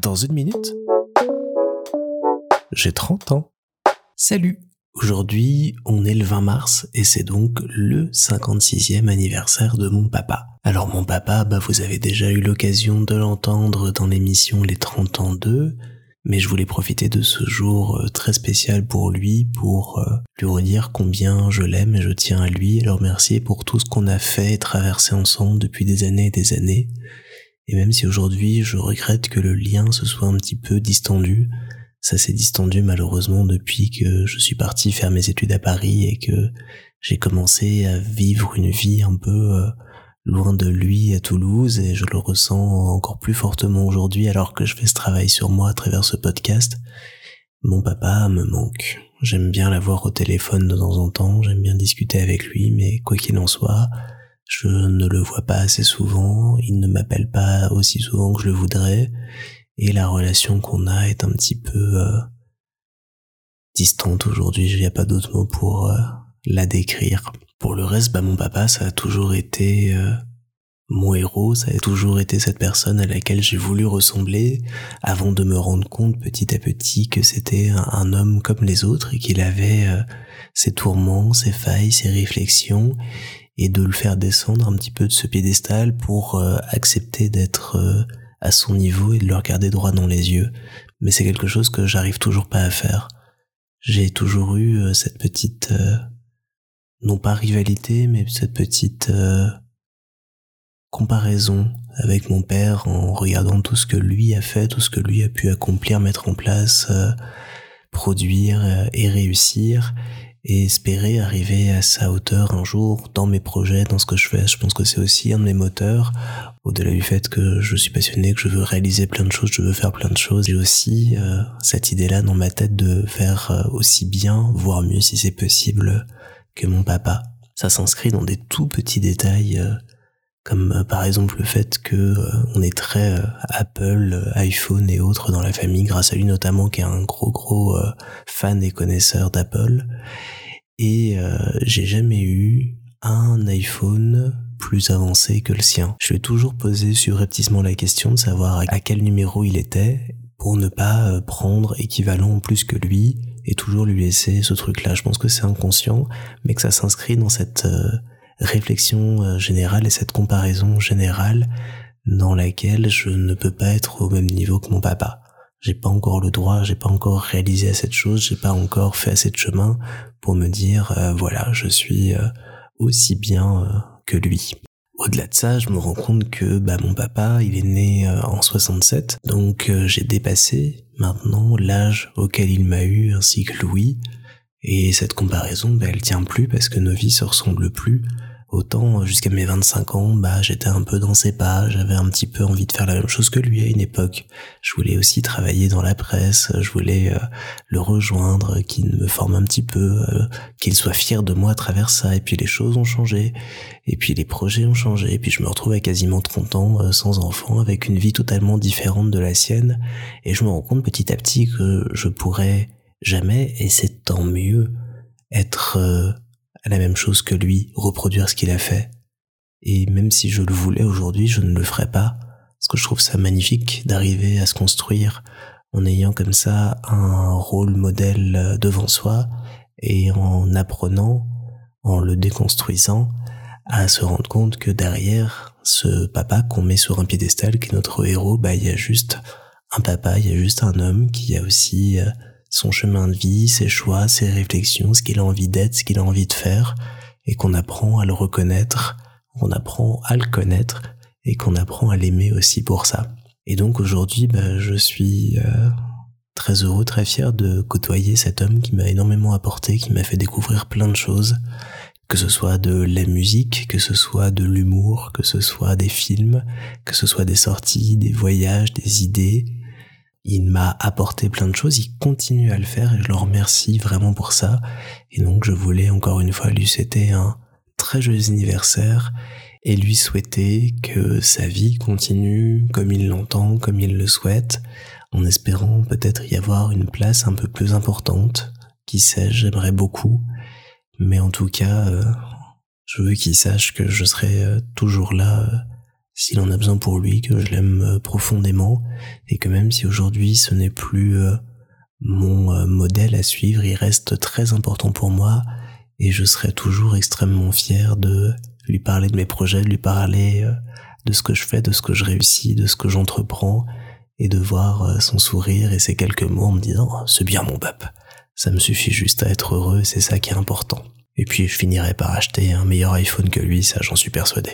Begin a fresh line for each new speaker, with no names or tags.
Dans une minute, j'ai 30 ans. Salut Aujourd'hui, on est le 20 mars et c'est donc le 56e anniversaire de mon papa. Alors mon papa, bah vous avez déjà eu l'occasion de l'entendre dans l'émission Les 30 ans 2, mais je voulais profiter de ce jour euh, très spécial pour lui pour euh, lui redire combien je l'aime et je tiens à lui et le remercier pour tout ce qu'on a fait et traversé ensemble depuis des années et des années. Et même si aujourd'hui je regrette que le lien se soit un petit peu distendu, ça s'est distendu malheureusement depuis que je suis parti faire mes études à Paris et que j'ai commencé à vivre une vie un peu euh, loin de lui à Toulouse et je le ressens encore plus fortement aujourd'hui alors que je fais ce travail sur moi à travers ce podcast. Mon papa me manque. J'aime bien l'avoir au téléphone de temps en temps, j'aime bien discuter avec lui, mais quoi qu'il en soit, je ne le vois pas assez souvent, il ne m'appelle pas aussi souvent que je le voudrais, et la relation qu'on a est un petit peu euh, distante aujourd'hui, il n'y a pas d'autre mot pour euh, la décrire. Pour le reste, bah mon papa, ça a toujours été euh, mon héros, ça a toujours été cette personne à laquelle j'ai voulu ressembler, avant de me rendre compte petit à petit que c'était un, homme comme les autres et qu'il avait euh, ses tourments, ses failles, ses réflexions, et de le faire descendre un petit peu de ce piédestal pour euh, accepter d'être à son niveau et de le regarder droit dans les yeux. Mais c'est quelque chose que j'arrive toujours pas à faire. J'ai toujours eu cette petite non pas rivalité, mais cette petite euh, comparaison avec mon père en regardant tout ce que lui a fait, tout ce que lui a pu accomplir, mettre en place, euh, produire euh, et réussir, et espérer arriver à sa hauteur un jour dans mes projets, dans ce que je fais. Je pense que c'est aussi un de mes moteurs, au-delà du fait que je suis passionné, que je veux réaliser plein de choses, je veux faire plein de choses. J'ai aussi cette idée-là dans ma tête de faire aussi bien, voire mieux si c'est possible, que mon papa. Ça s'inscrit dans des tout petits détails, euh, comme euh, par exemple le fait que euh, on est très Apple, iPhone et autres dans la famille, grâce à lui notamment qui est un gros gros fan et connaisseur d'Apple. Et j'ai jamais eu un iPhone plus avancé que le sien. Je ai toujours posé subrepticement la question de savoir à quel numéro il était pour ne pas prendre équivalent plus que lui et toujours lui laisser ce truc-là. Je pense que c'est inconscient, mais que ça s'inscrit dans cette euh, réflexion euh, générale et cette comparaison générale dans laquelle je ne peux pas être au même niveau que mon papa. J'ai pas encore le droit, j'ai pas encore réalisé cette chose, j'ai pas encore fait assez de chemin pour me dire euh, voilà, je suis aussi bien que lui. Au-delà de ça, je me rends compte que bah mon papa, il est né en 67, donc j'ai dépassé maintenant l'âge auquel il m'a eu ainsi que Louis, et cette comparaison, bah, elle tient plus parce que nos vies se ressemblent plus. Autant jusqu'à mes 25 ans, bah j'étais un peu dans ses pas, j'avais un petit peu envie de faire la même chose que lui à une époque. Je voulais aussi travailler dans la presse, je voulais euh, le rejoindre, qu'il me forme un petit peu, euh, qu'il soit fier de moi à travers ça. Et puis les choses ont changé, et puis les projets ont changé, et puis je me retrouve à quasiment 30 ans euh, sans enfant, avec une vie totalement différente de la sienne, et je me rends compte petit à petit que je pourrais jamais, et c'est tant mieux, être la même chose que lui, reproduire ce qu'il a fait. Et même si je le voulais aujourd'hui, je ne le ferais pas, parce que je trouve ça magnifique d'arriver à se construire en ayant comme ça un rôle modèle devant soi et en apprenant, en le déconstruisant, à se rendre compte que derrière ce papa qu'on met sur un piédestal qui est notre héros, bah il y a juste un papa, il y a juste un homme qui a aussi euh, son chemin de vie, ses choix, ses réflexions, ce qu'il a envie d'être, ce qu'il a envie de faire, et qu'on apprend à le reconnaître, qu'on apprend à le connaître, et qu'on apprend à l'aimer aussi pour ça. Et donc aujourd'hui, bah, je suis euh, très heureux, très fier de côtoyer cet homme qui m'a énormément apporté, qui m'a fait découvrir plein de choses, que ce soit de la musique, que ce soit de l'humour, que ce soit des films, que ce soit des sorties, des voyages, des idées, il m'a apporté plein de choses, il continue à le faire et je le remercie vraiment pour ça. Et donc je voulais encore une fois lui souhaiter un très joyeux anniversaire et lui souhaiter que sa vie continue comme il l'entend, comme il le souhaite, en espérant peut-être y avoir une place un peu plus importante. Qui sait, j'aimerais beaucoup. Mais en tout cas, euh, je veux qu'il sache que je serai euh, toujours là euh, s'il en a besoin pour lui, que je l'aime euh, profondément, et que même si aujourd'hui ce n'est plus euh, mon euh, modèle à suivre, il reste très important pour moi, et je serai toujours extrêmement fier de lui parler de mes projets, de lui parler de ce que je fais, de ce que je réussis, de ce que j'entreprends, et de voir son sourire et ses quelques mots en me disant oh, c'est bien mon bap. Ça me suffit juste à être heureux, c'est ça qui est important. Et puis je finirai par acheter un meilleur iPhone que lui, ça j'en suis persuadé.